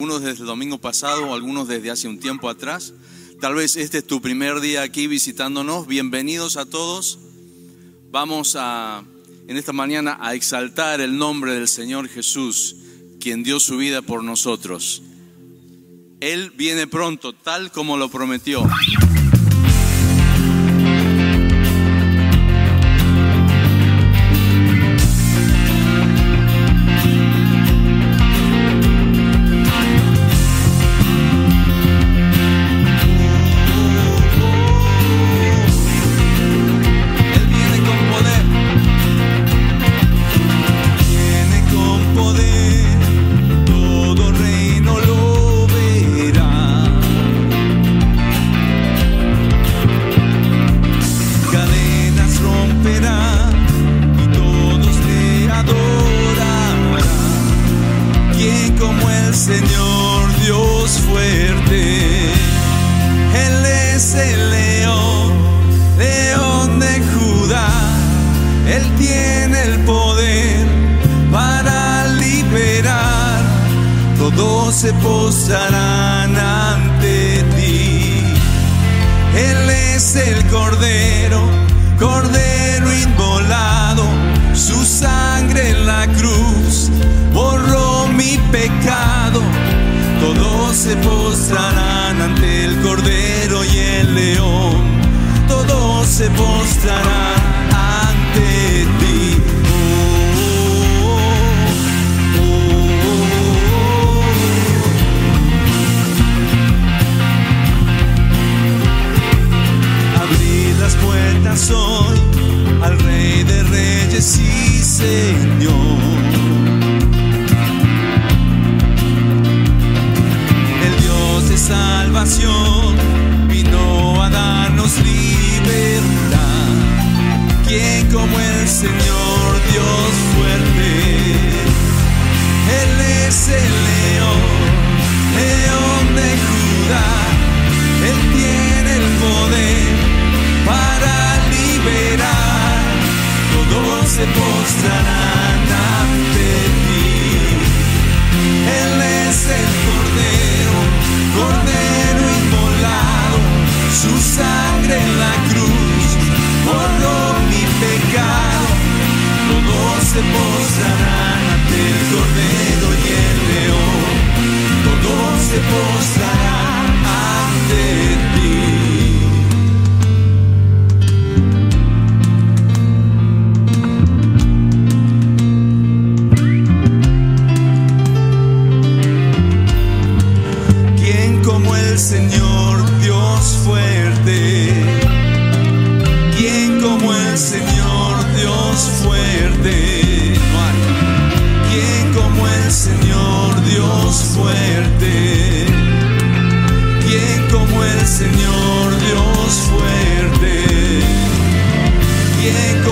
algunos desde el domingo pasado, algunos desde hace un tiempo atrás. Tal vez este es tu primer día aquí visitándonos. Bienvenidos a todos. Vamos a, en esta mañana a exaltar el nombre del Señor Jesús, quien dio su vida por nosotros. Él viene pronto, tal como lo prometió.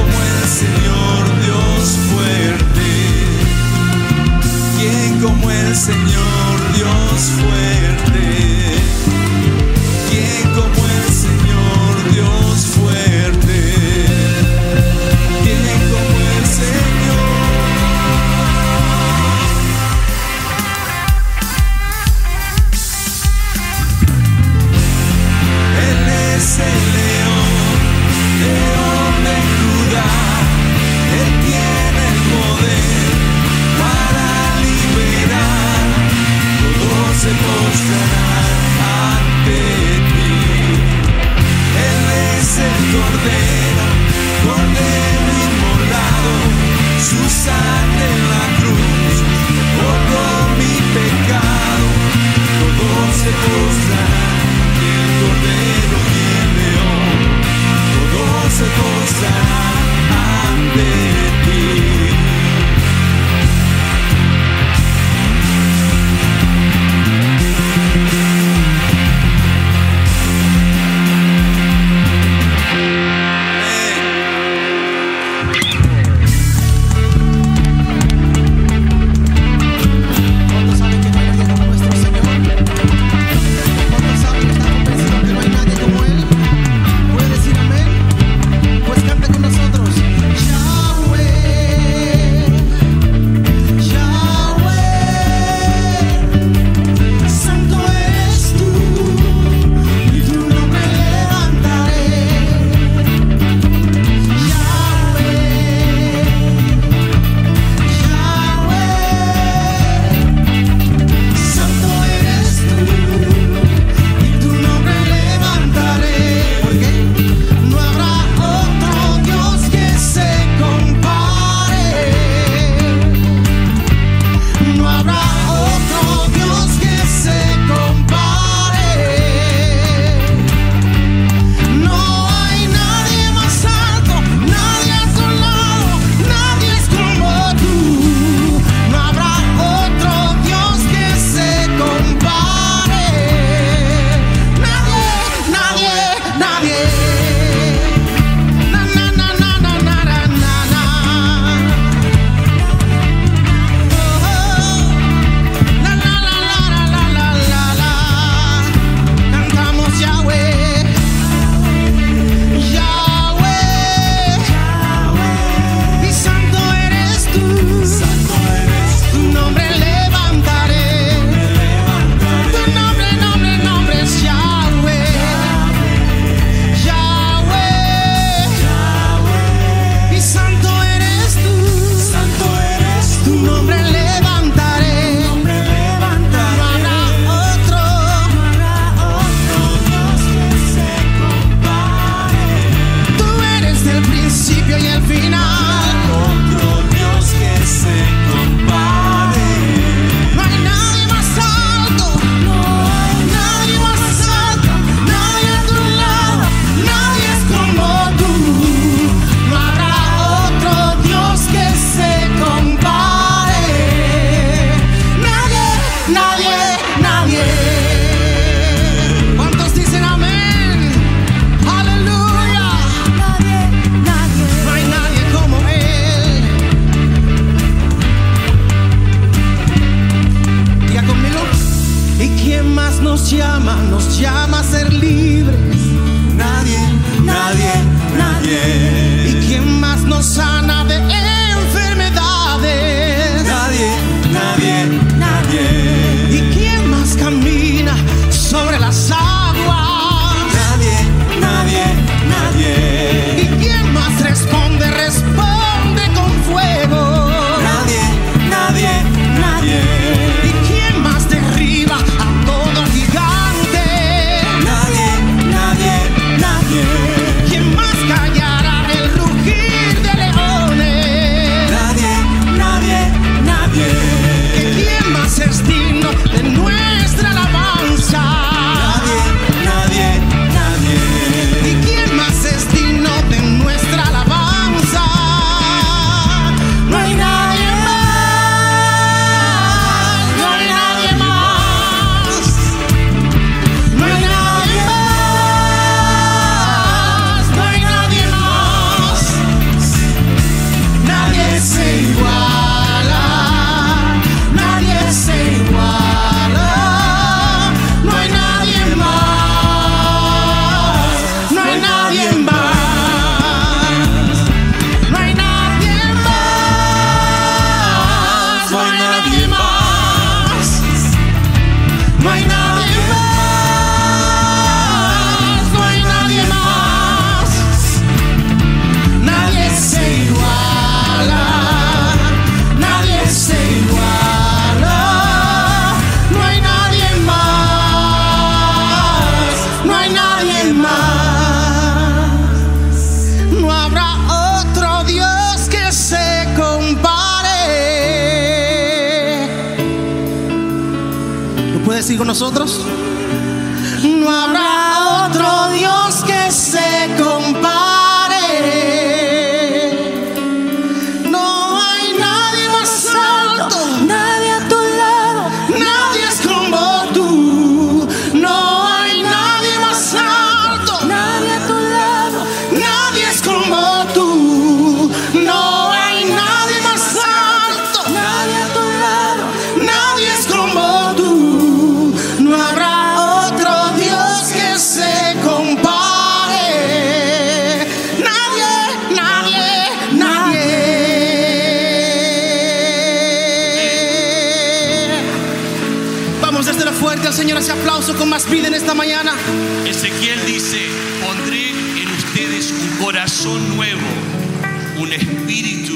Como el Señor Dios fuerte, quien como el Señor Dios fuerte.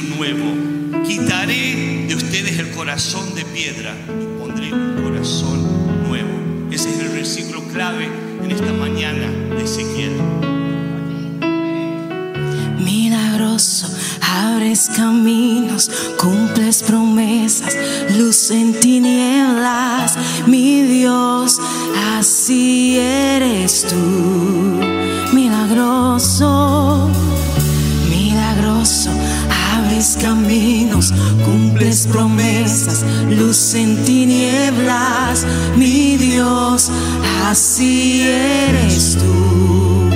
nuevo. Quitaré de ustedes el corazón de piedra y pondré un corazón nuevo. Ese es el versículo clave en esta mañana de Ezequiel. Milagroso, abres caminos, cumples promesas, luz en tinieblas, mi Dios, así eres tú. Milagroso, milagroso Caminos, cumples promesas, luz en tinieblas, mi Dios, así eres tú.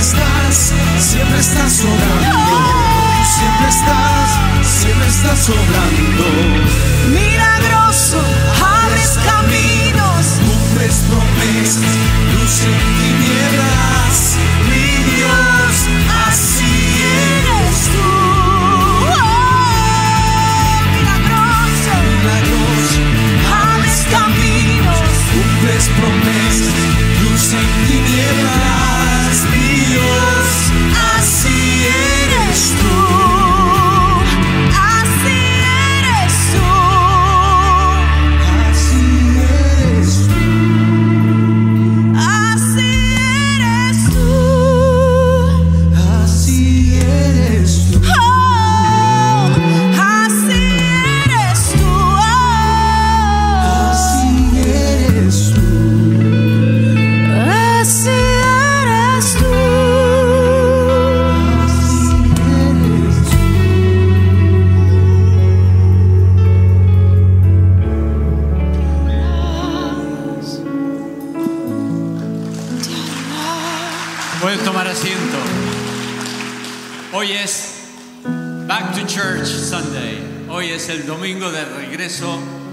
Estás, siempre estás sobrando. Tú siempre estás, siempre estás sobrando. Milagroso, abres caminos. Cumples promesas, luz en tinieblas. Mi Dios, así Eres tú. Oh, milagroso, milagroso. abres caminos. Cumples promesas, luz en tinieblas.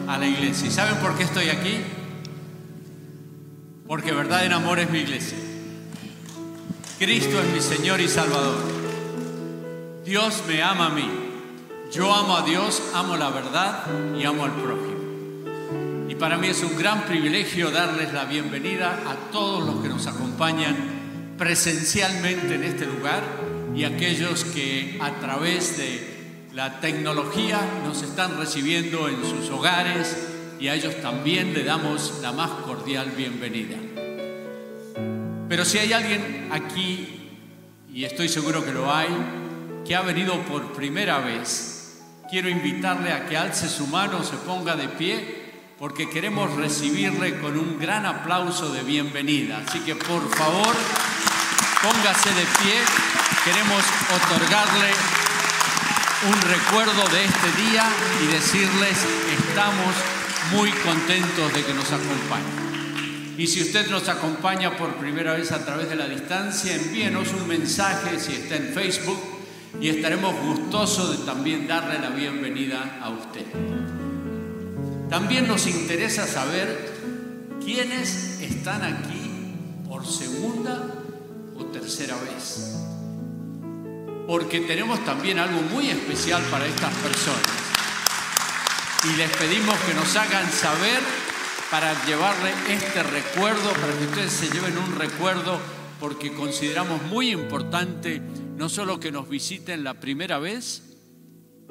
A la iglesia. ¿Y saben por qué estoy aquí? Porque verdad en amor es mi iglesia. Cristo es mi Señor y Salvador. Dios me ama a mí. Yo amo a Dios, amo la verdad y amo al prójimo. Y para mí es un gran privilegio darles la bienvenida a todos los que nos acompañan presencialmente en este lugar y aquellos que a través de la tecnología nos están recibiendo en sus hogares y a ellos también le damos la más cordial bienvenida. Pero si hay alguien aquí, y estoy seguro que lo hay, que ha venido por primera vez, quiero invitarle a que alce su mano, se ponga de pie, porque queremos recibirle con un gran aplauso de bienvenida. Así que por favor, póngase de pie, queremos otorgarle un recuerdo de este día y decirles, estamos muy contentos de que nos acompañen. Y si usted nos acompaña por primera vez a través de la distancia, envíenos un mensaje si está en Facebook y estaremos gustosos de también darle la bienvenida a usted. También nos interesa saber quiénes están aquí por segunda o tercera vez. Porque tenemos también algo muy especial para estas personas. Y les pedimos que nos hagan saber para llevarle este recuerdo, para que ustedes se lleven un recuerdo, porque consideramos muy importante no solo que nos visiten la primera vez,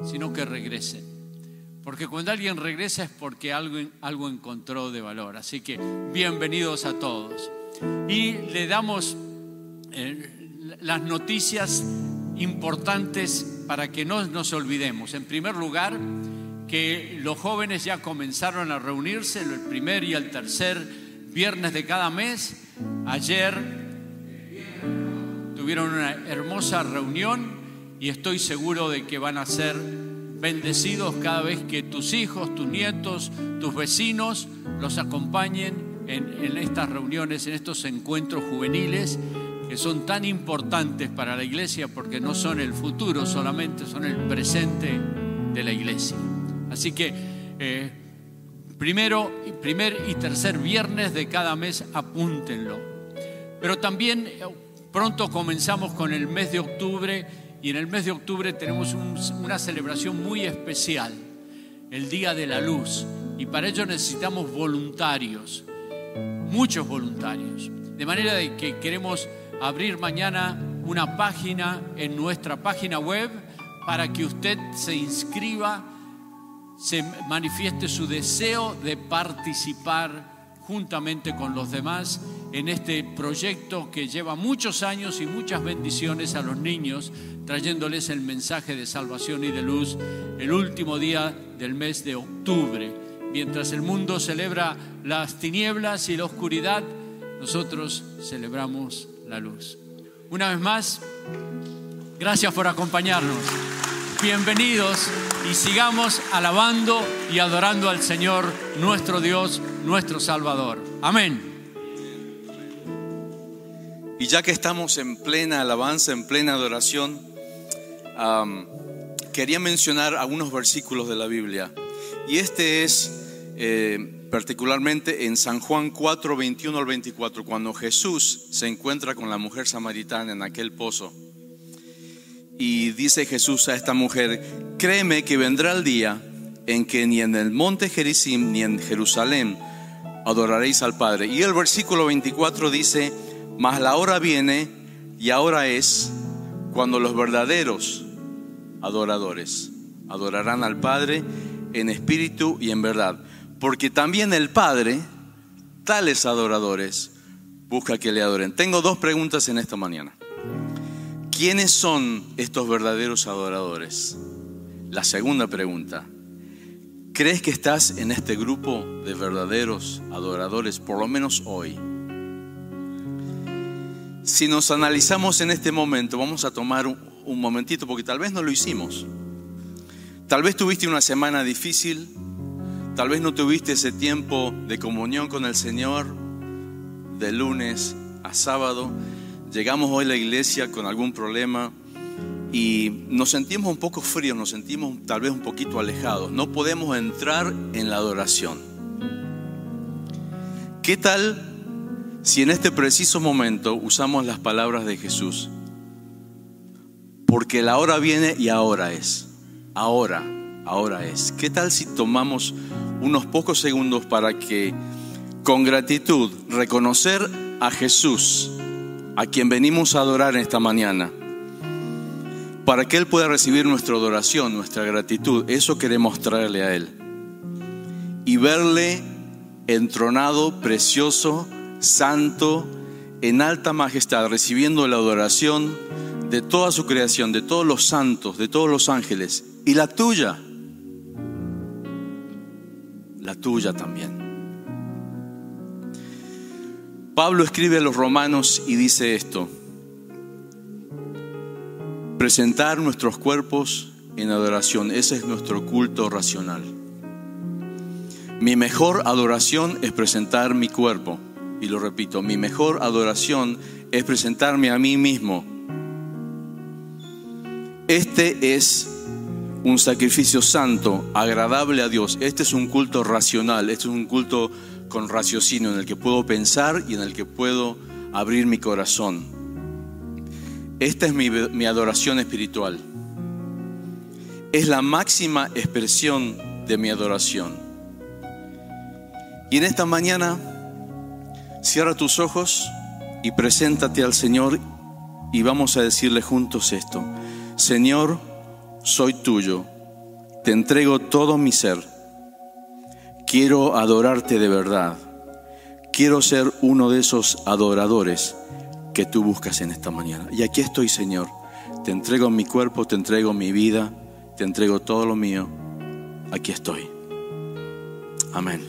sino que regresen. Porque cuando alguien regresa es porque algo, algo encontró de valor. Así que bienvenidos a todos. Y le damos eh, las noticias importantes para que no nos olvidemos. En primer lugar, que los jóvenes ya comenzaron a reunirse el primer y el tercer viernes de cada mes. Ayer tuvieron una hermosa reunión y estoy seguro de que van a ser bendecidos cada vez que tus hijos, tus nietos, tus vecinos los acompañen en, en estas reuniones, en estos encuentros juveniles que son tan importantes para la iglesia porque no son el futuro solamente, son el presente de la iglesia. Así que eh, primero, primer y tercer viernes de cada mes apúntenlo. Pero también eh, pronto comenzamos con el mes de octubre y en el mes de octubre tenemos un- una celebración muy especial, el Día de la Luz. Y para ello necesitamos voluntarios, muchos voluntarios. De manera de que queremos abrir mañana una página en nuestra página web para que usted se inscriba se manifieste su deseo de participar juntamente con los demás en este proyecto que lleva muchos años y muchas bendiciones a los niños, trayéndoles el mensaje de salvación y de luz el último día del mes de octubre. Mientras el mundo celebra las tinieblas y la oscuridad, nosotros celebramos la luz. Una vez más, gracias por acompañarnos. Bienvenidos y sigamos alabando y adorando al Señor, nuestro Dios, nuestro Salvador. Amén. Y ya que estamos en plena alabanza, en plena adoración, quería mencionar algunos versículos de la Biblia. Y este es eh, particularmente en San Juan 4, 21 al 24, cuando Jesús se encuentra con la mujer samaritana en aquel pozo. Y dice Jesús a esta mujer, créeme que vendrá el día en que ni en el monte Gerizim ni en Jerusalén adoraréis al Padre. Y el versículo 24 dice, mas la hora viene y ahora es cuando los verdaderos adoradores adorarán al Padre en espíritu y en verdad. Porque también el Padre, tales adoradores, busca que le adoren. Tengo dos preguntas en esta mañana. ¿Quiénes son estos verdaderos adoradores? La segunda pregunta. ¿Crees que estás en este grupo de verdaderos adoradores, por lo menos hoy? Si nos analizamos en este momento, vamos a tomar un, momentito, porque tal vez no lo hicimos. Tal vez tuviste una semana difícil, tal vez no tuviste ese tiempo de comunión con el Señor de lunes a sábado. Llegamos hoy a la iglesia con algún problema y nos sentimos un poco fríos, nos sentimos tal vez un poquito alejados. No podemos entrar en la adoración. ¿Qué tal si en este preciso momento usamos las palabras de Jesús? Porque la hora viene y ahora es. Ahora, ahora es. ¿Qué tal si tomamos unos pocos segundos para que con gratitud reconocer a Jesús, a quien venimos a adorar esta mañana? Para que Él pueda recibir nuestra adoración, nuestra gratitud. Eso queremos traerle a Él. Y verle entronado, precioso, santo, en alta majestad, recibiendo la adoración de toda su creación, de todos los santos, de todos los ángeles, y la tuya, la tuya también. Pablo escribe a los romanos y dice esto, presentar nuestros cuerpos en adoración, ese es nuestro culto racional. Mi mejor adoración es presentar mi cuerpo, y lo repito, mi mejor adoración es presentarme a mí mismo. Este es un sacrificio santo, agradable a Dios. Este es un culto racional, este es un culto con raciocinio en el que puedo pensar y en el que puedo abrir mi corazón. Esta es mi, mi adoración espiritual. Es la máxima expresión de mi adoración. Y en esta mañana, cierra tus ojos y preséntate al Señor y vamos a decirle juntos esto. Señor, soy tuyo, te entrego todo mi ser. Quiero adorarte de verdad. Quiero ser uno de esos adoradores que tú buscas en esta mañana. Y aquí estoy, Señor. Te entrego mi cuerpo, te entrego mi vida, te entrego todo lo mío. Aquí estoy. Amén.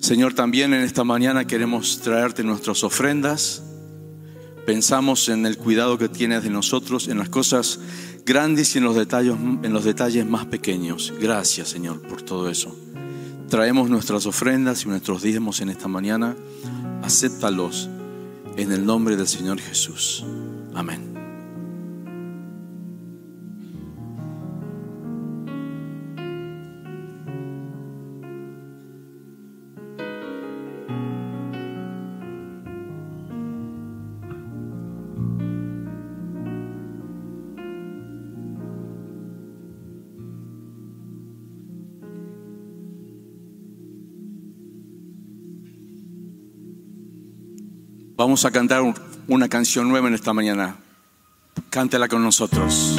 Señor, también en esta mañana queremos traerte nuestras ofrendas pensamos en el cuidado que tienes de nosotros, en las cosas grandes y en los detalles, en los detalles más pequeños. Gracias, Señor, por todo eso. Traemos nuestras ofrendas y nuestros diezmos en esta mañana. Acéptalos en el nombre del Señor Jesús. Amén. Vamos a cantar un- una canción nueva en esta mañana. Cántela con nosotros.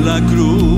pela cruz.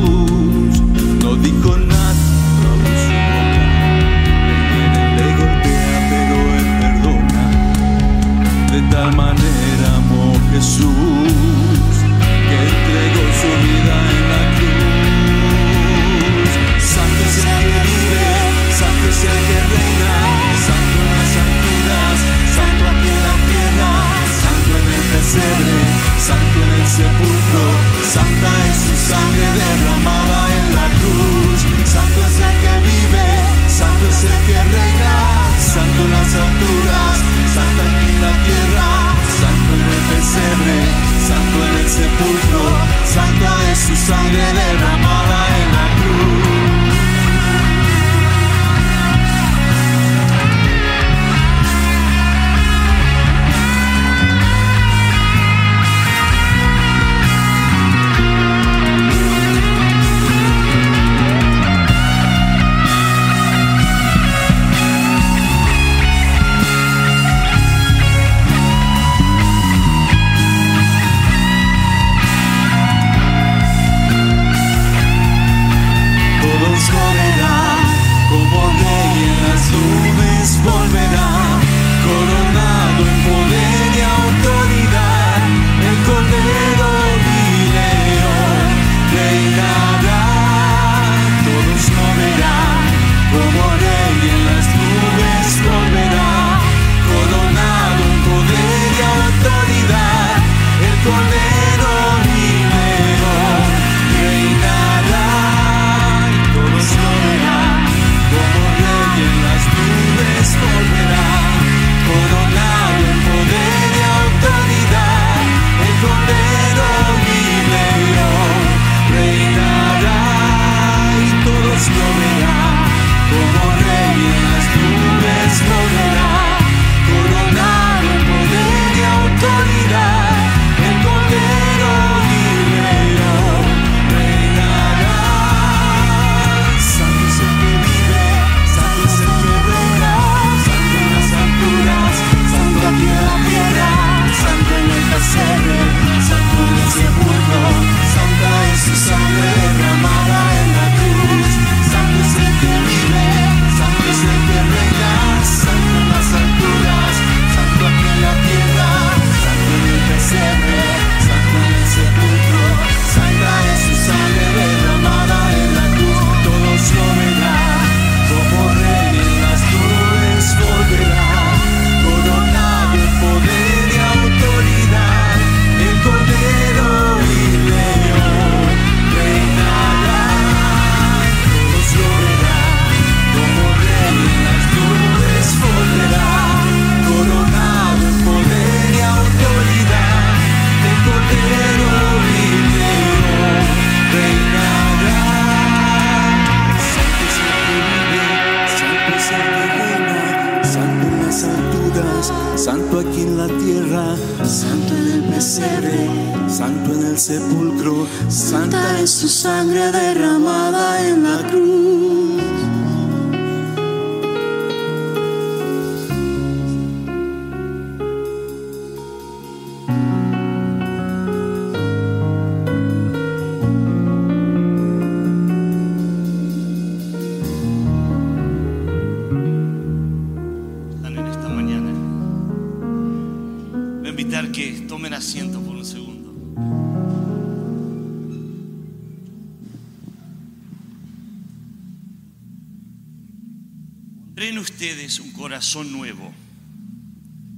Corazón nuevo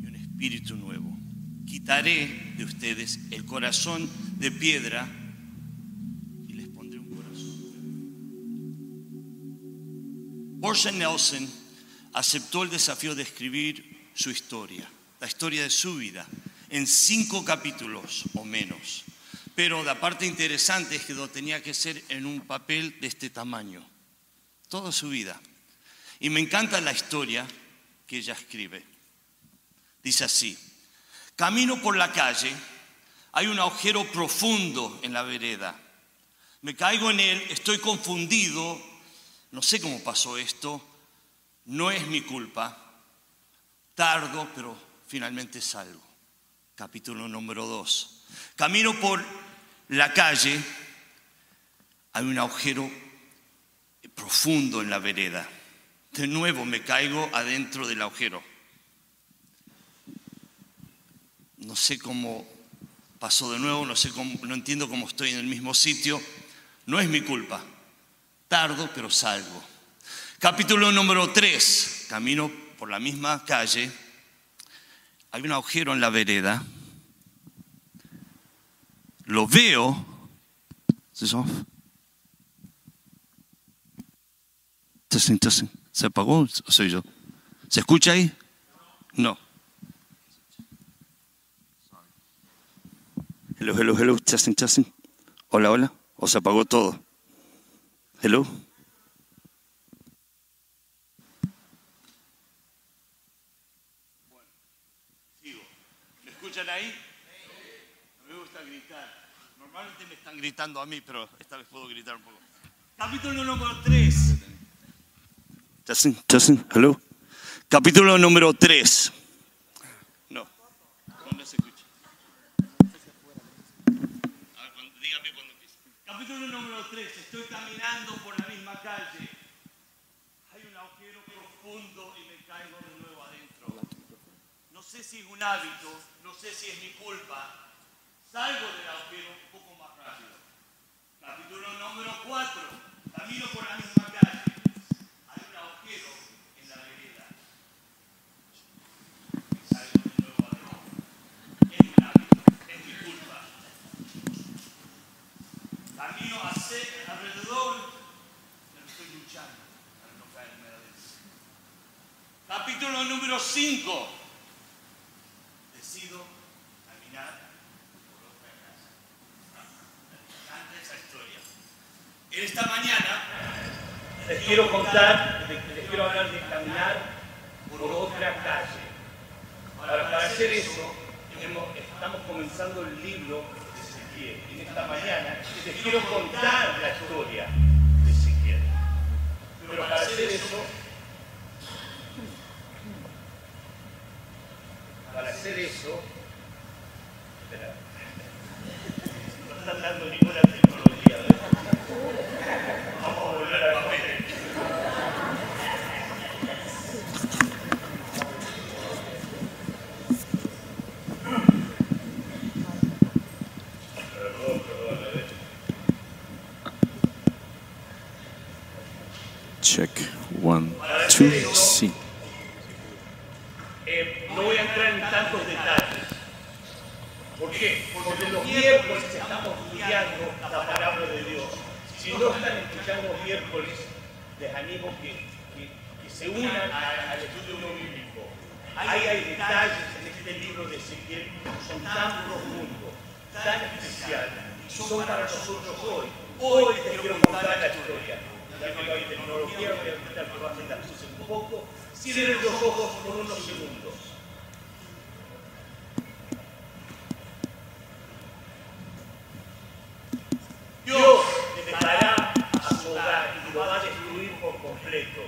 y un espíritu nuevo. Quitaré de ustedes el corazón de piedra y les pondré un corazón. Orson Nelson aceptó el desafío de escribir su historia, la historia de su vida, en cinco capítulos o menos. Pero la parte interesante es que lo tenía que ser en un papel de este tamaño, toda su vida. Y me encanta la historia que ella escribe. Dice así, camino por la calle, hay un agujero profundo en la vereda. Me caigo en él, estoy confundido, no sé cómo pasó esto, no es mi culpa. Tardo, pero finalmente salgo. Capítulo número 2. Camino por la calle, hay un agujero profundo en la vereda. De nuevo me caigo adentro del agujero. No sé cómo pasó de nuevo, no, sé cómo, no entiendo cómo estoy en el mismo sitio. No es mi culpa. Tardo, pero salgo. Capítulo número 3. Camino por la misma calle. Hay un agujero en la vereda. Lo veo. ¿Es off? Testing, testing. ¿Se apagó o soy yo? ¿Se escucha ahí? No. Hello, hello, hello. Testing, testing. Hola, hola. ¿O se apagó todo? Hello. ¿Me escuchan ahí? Me gusta gritar. Normalmente me están gritando a mí, pero esta vez puedo gritar un poco. Capítulo número 3. Testing, testing, hello. Capítulo número 3. No. No se escucha. A ver, cuando- dígame cuando empiece. Capítulo número 3. Estoy caminando por la misma calle. Hay un agujero profundo y me caigo de nuevo adentro. No sé si es un hábito, no sé si es mi culpa. Salgo del agujero un poco más rápido. Capítulo número 4. Camino por la misma calle. Hay un agujero en la vereda. Y salgo de nuevo adentro. Es un hábito, es mi culpa. Hacia alrededor, pero estoy luchando para no caerme adentro. Capítulo número 5. Decido caminar por otra casa. Me encanta esa historia. En esta mañana Les quiero contar, les, quiero hablar de caminar por otra calle. Para, para hacer eso, estamos comenzando el libro Ezequiel. En esta mañana les quiero contar la historia de Ezequiel. Pero para hacer eso, para hacer eso, no están dando ninguna tecnología. ¿verdad? Vamos a volver al papel. Check. Eh, no voy a entrar en tantos detalles. ¿Por qué? Porque los miércoles estamos estudiando la palabra de Dios. Si no están escuchando los miércoles, les animo que, que- se unan al estudio bíblico. Ahí hay detalles en este libro de Ezequiel que son tan profundos, tan especiales, y son para nosotros hoy. Hoy les quiero contar la historia. Ya que no hay tecnología, voy a intentar que bajen las luces un poco. Cierren los ojos por unos segundos. Dios dejará a su hogar y lo va a destruir por completo,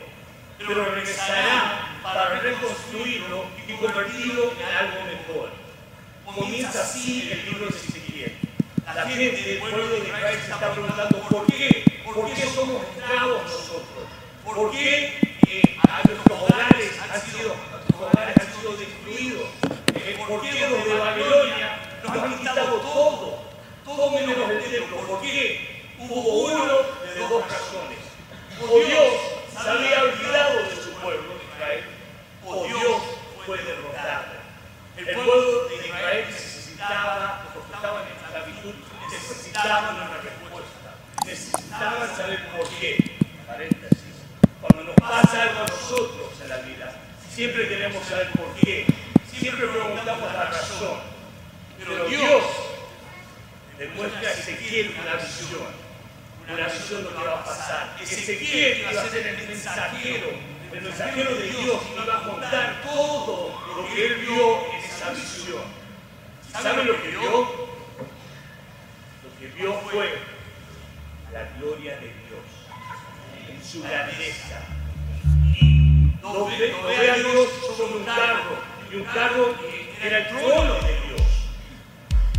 pero regresará para reconstruirlo y convertirlo en algo mejor. Comienza así el libro de la gente del pueblo de Israel se está preguntando por qué, por qué somos esclavos nosotros, por qué eh, nuestros hogares han sido, hogares han sido destruidos, eh, por qué los de Babilonia nos han quitado todo, todo menos el templo, por qué hubo uno de dos razones, o Dios se había olvidado de su pueblo de Israel, o Dios fue derrotado. El pueblo de Israel necesitaba aportaban a la virtud necesitaban una respuesta, necesitaban saber por qué. Paréntesis. Cuando nos pasa algo a nosotros en la vida, siempre queremos saber por qué, siempre preguntamos la razón. Pero Dios demuestra a Ezequiel una visión una visión lo que va a pasar. Ezequiel iba a ser el mensajero, el mensajero de Dios, y iba a contar todo lo que él vio en esa visión. ¿Saben lo que vio? Lo que vio fue la gloria de Dios en su grandeza. Ve, lo ve a Dios sobre un carro, y un carro era el trono de Dios.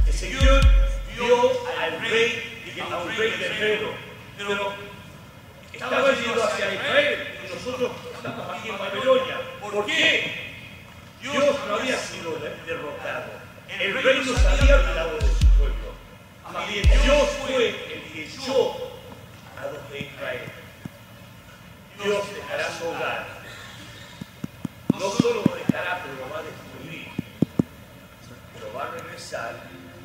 Ezequiel vio al rey, a un rey guerrero, pero estaba yendo hacia Israel y nosotros estamos aquí en Babilonia. ¿Por qué? Dios no había sido de- derrotado. El rey no se había olvidado de su pueblo. Más bien, Dios fue el que echó a los de Israel. Dios dejará su hogar. No solo lo dejará, pero lo va a destruir. Pero va a regresar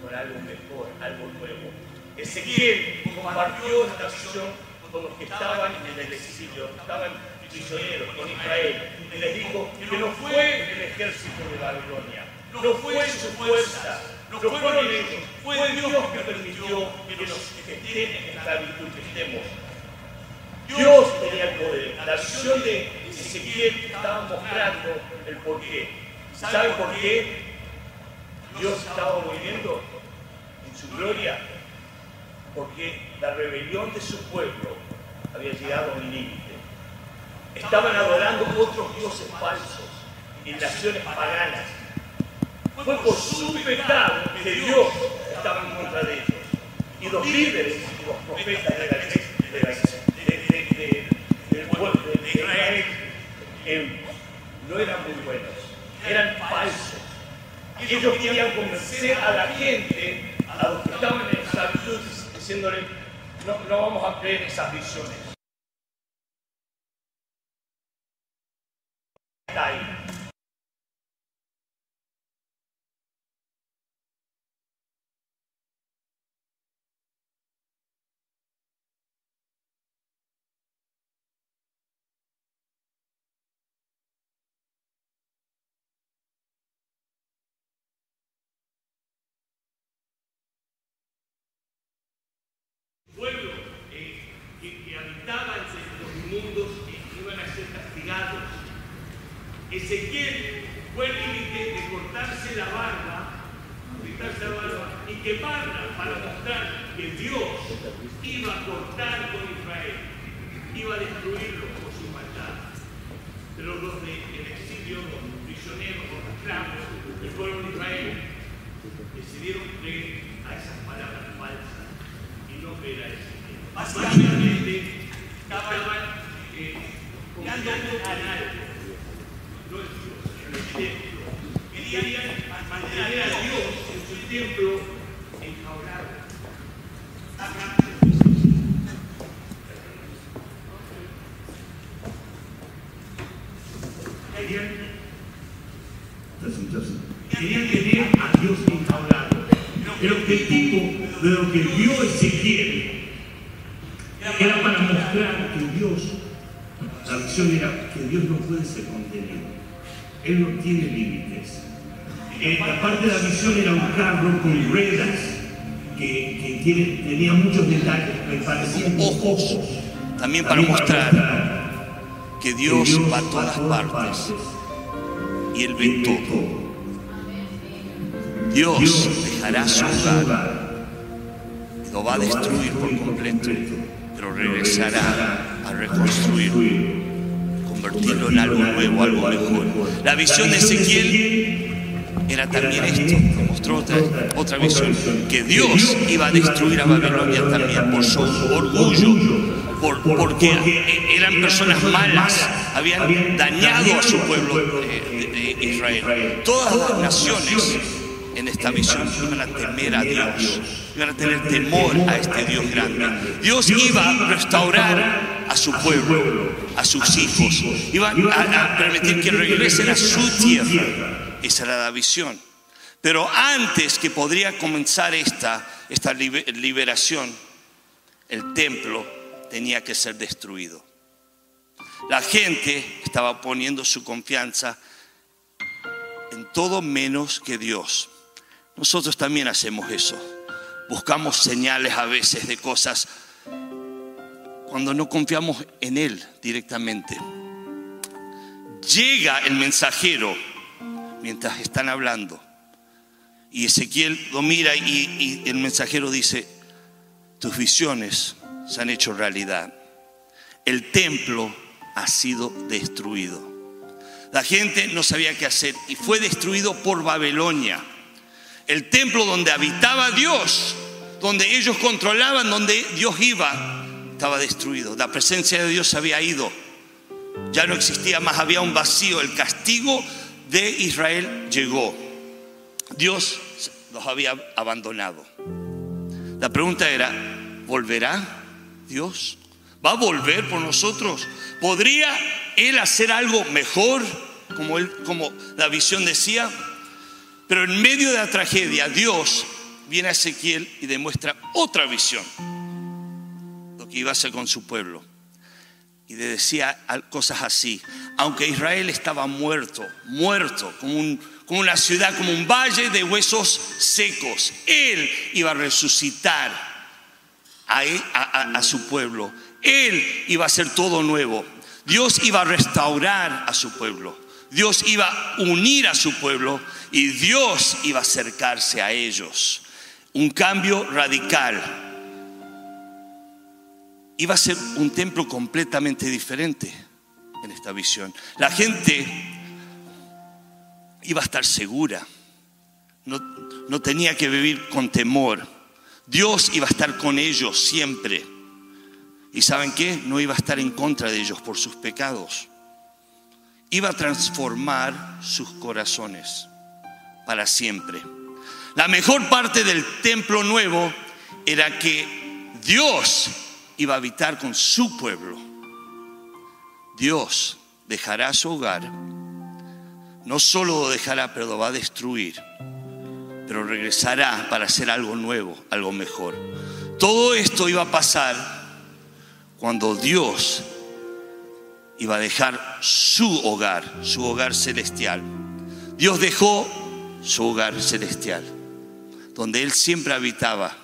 con algo mejor, algo nuevo. Ezequiel compartió esta visión con los que estaban en el exilio, estaban prisioneros con Israel. Y les dijo que no fue el ejército de Babilonia, no fue su fuerza, no fueron ellos, fue Dios que permitió que nos estén en esclavitud, que estemos. Dios tenía el poder. La visión de Ezequiel estaba mostrando el porqué. ¿Saben por qué? Dios estaba volviendo en su gloria. Porque la rebelión de su pueblo había llegado a un límite. Estaban adorando otros dioses falsos y naciones paganas. Fue por su pecado que Dios estaba en contra de ellos. Y los líderes y los profetas de la la- de- de- de- del pueblo de Israel eh, no eran muy buenos, eran falsos. Ellos querían convencer a la gente, a los que estaban en esclavitud, diciéndole, no, no vamos a creer esas visiones. Está ahí. pueblo eh, que, que habitaba entre los mundos que iban a ser castigados. Ezequiel fue el límite de cortarse la barba, cortarse la barba y quemarla para mostrar que Dios iba a cortar con Israel, iba a destruirlo por su maldad. Pero los del exilio, los prisioneros, los esclavos del pueblo de Israel, decidieron creer a esas palabras falsas y no creer a ese. Básicamente estaban eh, confiando en algo, no en Dios, en el templo. Querían mantener a Dios en su templo enjaulado. Querían tener a Dios enjaulado. El objetivo de lo que vio Ezequiel era para mostrar que Dios, la visión era que Dios no puede ser contenido. Él no tiene límites. Eh, la parte de la visión era un carro con ruedas que, que tiene- tenía muchos detalles, me parecían Ojos. También para mostrar que Dios va a todas partes y Él ve todo. Dios dejará su hogar, lo va a destruir por completo, pero regresará a reconstruir, convertirlo en algo nuevo, algo mejor. La visión de Ezequiel era también esto, nos mostró otra, otra visión, que Dios iba a destruir a Babilonia también por su orgullo, por- porque eran personas malas, habían dañado a su pueblo eh, de, Israel. Todas las naciones en esta visión iban a temer a Dios, iban a tener temor a este Dios grande. Dios iba a restaurar a su pueblo, a sus hijos, iba a, a permitir que regresen a su tierra. Esa era la visión. Pero antes que podría comenzar esta, esta libe- liberación, el templo tenía que ser destruido. La gente estaba poniendo su confianza en todo menos que Dios. Nosotros también hacemos eso. Buscamos señales a veces de cosas cuando no confiamos en Él directamente. Llega el mensajero mientras están hablando. Y Ezequiel lo mira y, el mensajero dice, tus visiones se han hecho realidad. El templo ha sido destruido. La gente no sabía qué hacer y fue destruido por Babilonia. El templo donde habitaba Dios, donde ellos controlaban, donde Dios iba, estaba destruido. La presencia de Dios había ido. Ya no existía más, había un vacío. El castigo de Israel llegó. Dios los había abandonado. La pregunta era, ¿volverá Dios? ¿Va a volver por nosotros? ¿Podría Él hacer algo mejor, como, como la visión decía? Pero en medio de la tragedia, Dios viene a Ezequiel y demuestra otra visión, lo que iba a hacer con su pueblo. Y le decía cosas así, aunque Israel estaba muerto, muerto, como, un, como una ciudad, como un valle de huesos secos, Él iba a resucitar a, a, a su pueblo él iba a hacer todo nuevo. Dios iba a restaurar a su pueblo. Dios iba a unir a su pueblo y Dios iba a acercarse a ellos. Un cambio radical. Iba a ser un templo completamente diferente en esta visión. La gente iba a estar segura. No, no tenía que vivir con temor. Dios iba a estar con ellos siempre. ¿Y saben qué? No iba a estar en contra de ellos por sus pecados. Iba a transformar sus corazones para siempre. La mejor parte del templo nuevo era que Dios iba a habitar con su pueblo. Dios dejará su hogar. No solo lo dejará, pero lo va a destruir. Pero regresará para hacer algo nuevo, algo mejor. Todo esto iba a pasar cuando Dios iba a dejar su hogar, su hogar celestial. Dios dejó su hogar celestial, donde Él siempre habitaba.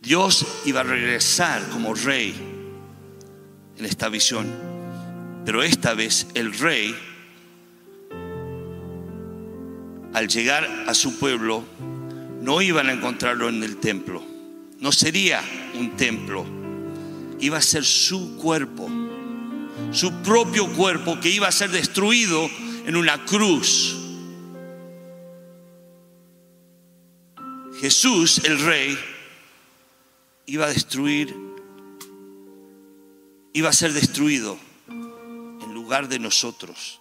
Dios iba a regresar como rey en esta visión, pero esta vez el rey, al llegar a su pueblo, no iban a encontrarlo en el templo, no sería un templo iba a ser su cuerpo, su propio cuerpo que iba a ser destruido en una cruz. Jesús, el rey, iba a destruir, iba a ser destruido en lugar de nosotros,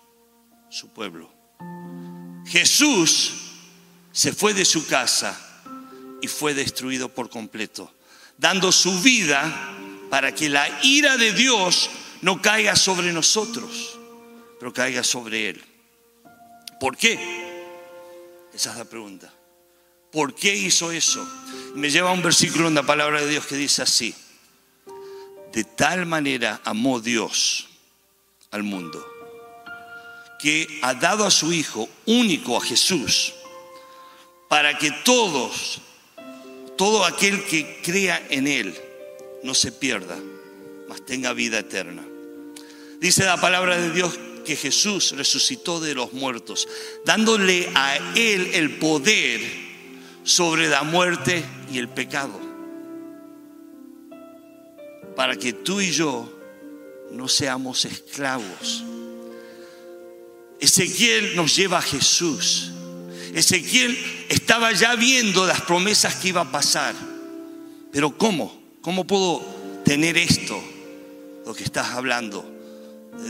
su pueblo. Jesús se fue de su casa y fue destruido por completo, dando su vida para que la ira de Dios no caiga sobre nosotros, pero caiga sobre Él. ¿Por qué? Esa es la pregunta. ¿Por qué hizo eso? Me lleva a un versículo en la palabra de Dios que dice así. De tal manera amó Dios al mundo que ha dado a su Hijo único, a Jesús, para que todos, todo aquel que crea en Él, no se pierda, mas tenga vida eterna. Dice la palabra de Dios que Jesús resucitó de los muertos, dándole a Él el poder sobre la muerte y el pecado. Para que tú y yo no seamos esclavos. Ezequiel nos lleva a Jesús. Ezequiel estaba ya viendo las promesas que iba a pasar. Pero ¿cómo? ¿Cómo puedo tener esto? Lo que estás hablando,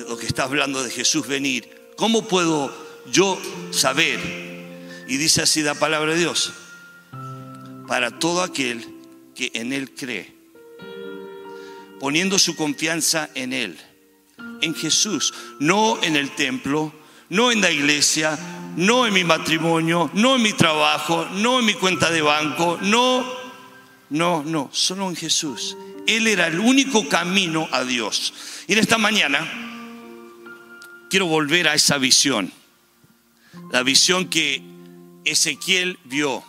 lo que estás hablando de Jesús venir. ¿Cómo puedo yo saber? Y dice así la palabra de Dios. Para todo aquel que en Él cree, poniendo su confianza en Él, en Jesús, no en el templo, no en la iglesia, no en mi matrimonio, no en mi trabajo, no en mi cuenta de banco, no no, no, solo en Jesús. Él era el único camino a Dios. Y en esta mañana quiero volver a esa visión. La visión que Ezequiel vio.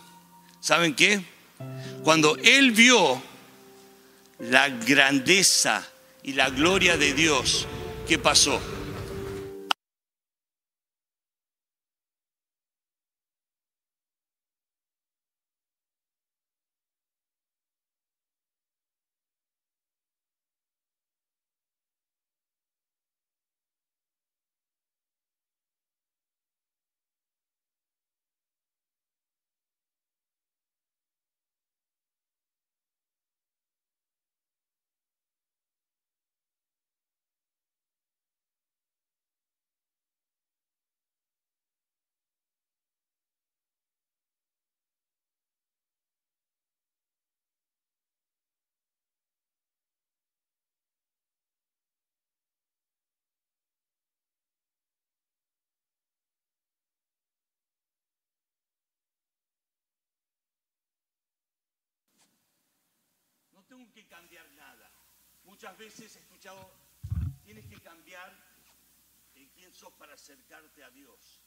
¿Saben qué? Cuando él vio la grandeza y la gloria de Dios, ¿qué pasó? Tengo que cambiar nada. Muchas veces he escuchado, tienes que cambiar en quién sos para acercarte a Dios.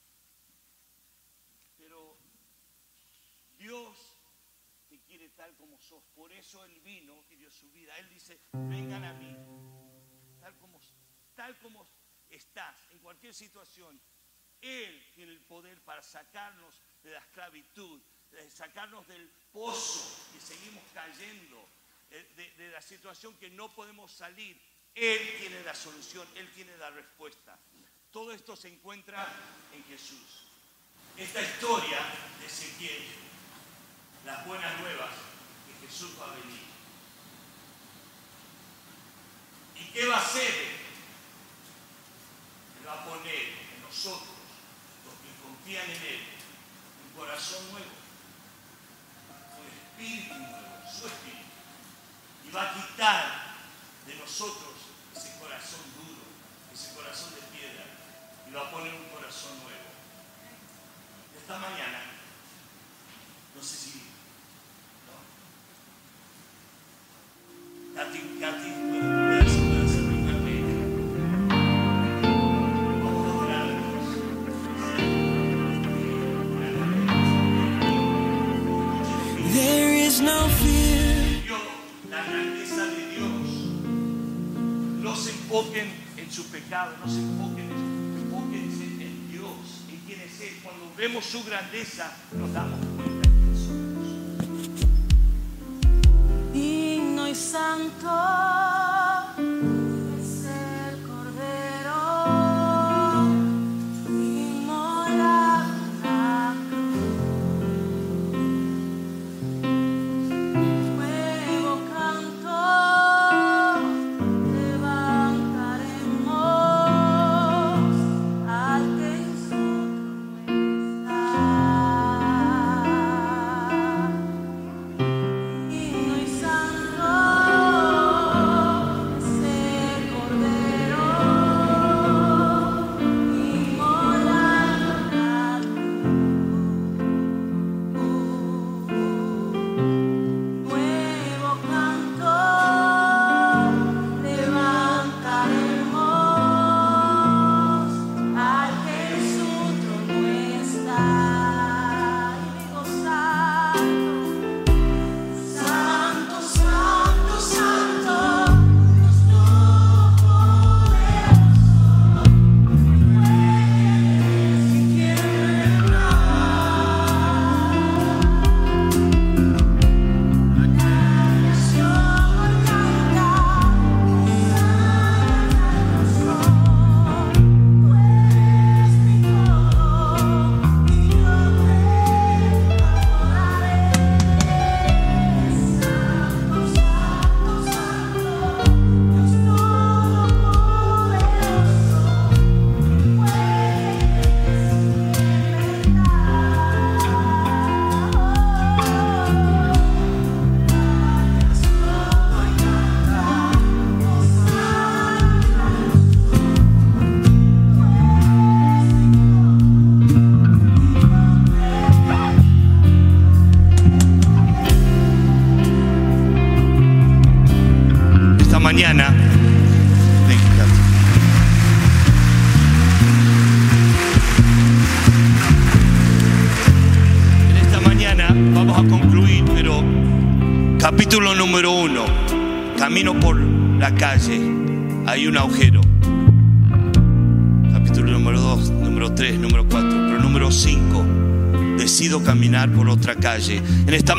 Pero Dios te quiere tal como sos. Por eso Él vino y dio su vida. Él dice, vengan a mí, tal como, tal como estás, en cualquier situación. Él tiene el poder para sacarnos de la esclavitud, de sacarnos del pozo que seguimos cayendo, de, de la situación que no podemos salir. Él tiene la solución, Él tiene la respuesta. Todo esto se encuentra en Jesús. Esta historia de Ezequiel, las buenas nuevas, que Jesús va a venir. ¿Y qué va a hacer? Él va a poner en nosotros, los que confían en Él, un corazón nuevo, un espíritu nuevo, su espíritu. Y va a quitar de nosotros ese corazón duro, ese corazón de piedra, y va a poner un corazón nuevo. Esta mañana, no sé si. Su pecado, no se enfoquen en enfóquense en Dios, en quién es Él. Cuando vemos su grandeza, nos damos cuenta quién somos. Digno y santo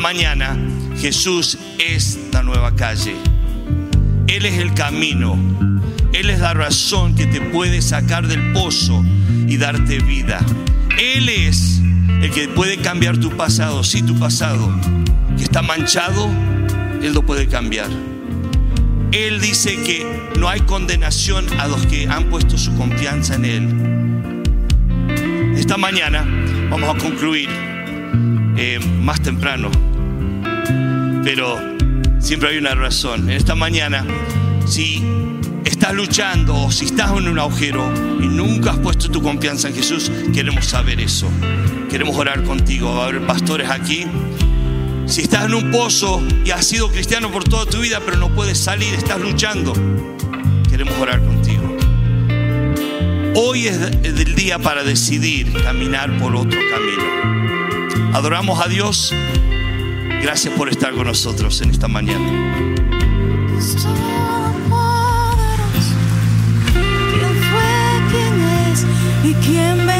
mañana Jesús es la nueva calle. Él es el camino. Él es la razón que te puede sacar del pozo y darte vida. Él es el que puede cambiar tu pasado. Sí, tu pasado que está manchado, Él lo puede cambiar. Él dice que no hay condenación a los que han puesto su confianza en Él. Esta mañana vamos a concluir eh, más temprano, pero siempre hay una razón. En esta mañana, si estás luchando o si estás en un agujero y nunca has puesto tu confianza en Jesús, queremos saber eso. Queremos orar contigo. Va a haber pastores aquí. Si estás en un pozo y has sido cristiano por toda tu vida, pero no puedes salir, estás luchando, queremos orar contigo. Hoy es el día para decidir caminar por otro camino. Adoramos a Dios. Gracias por estar con nosotros en esta mañana. ¿Quién fue, es y vendrá?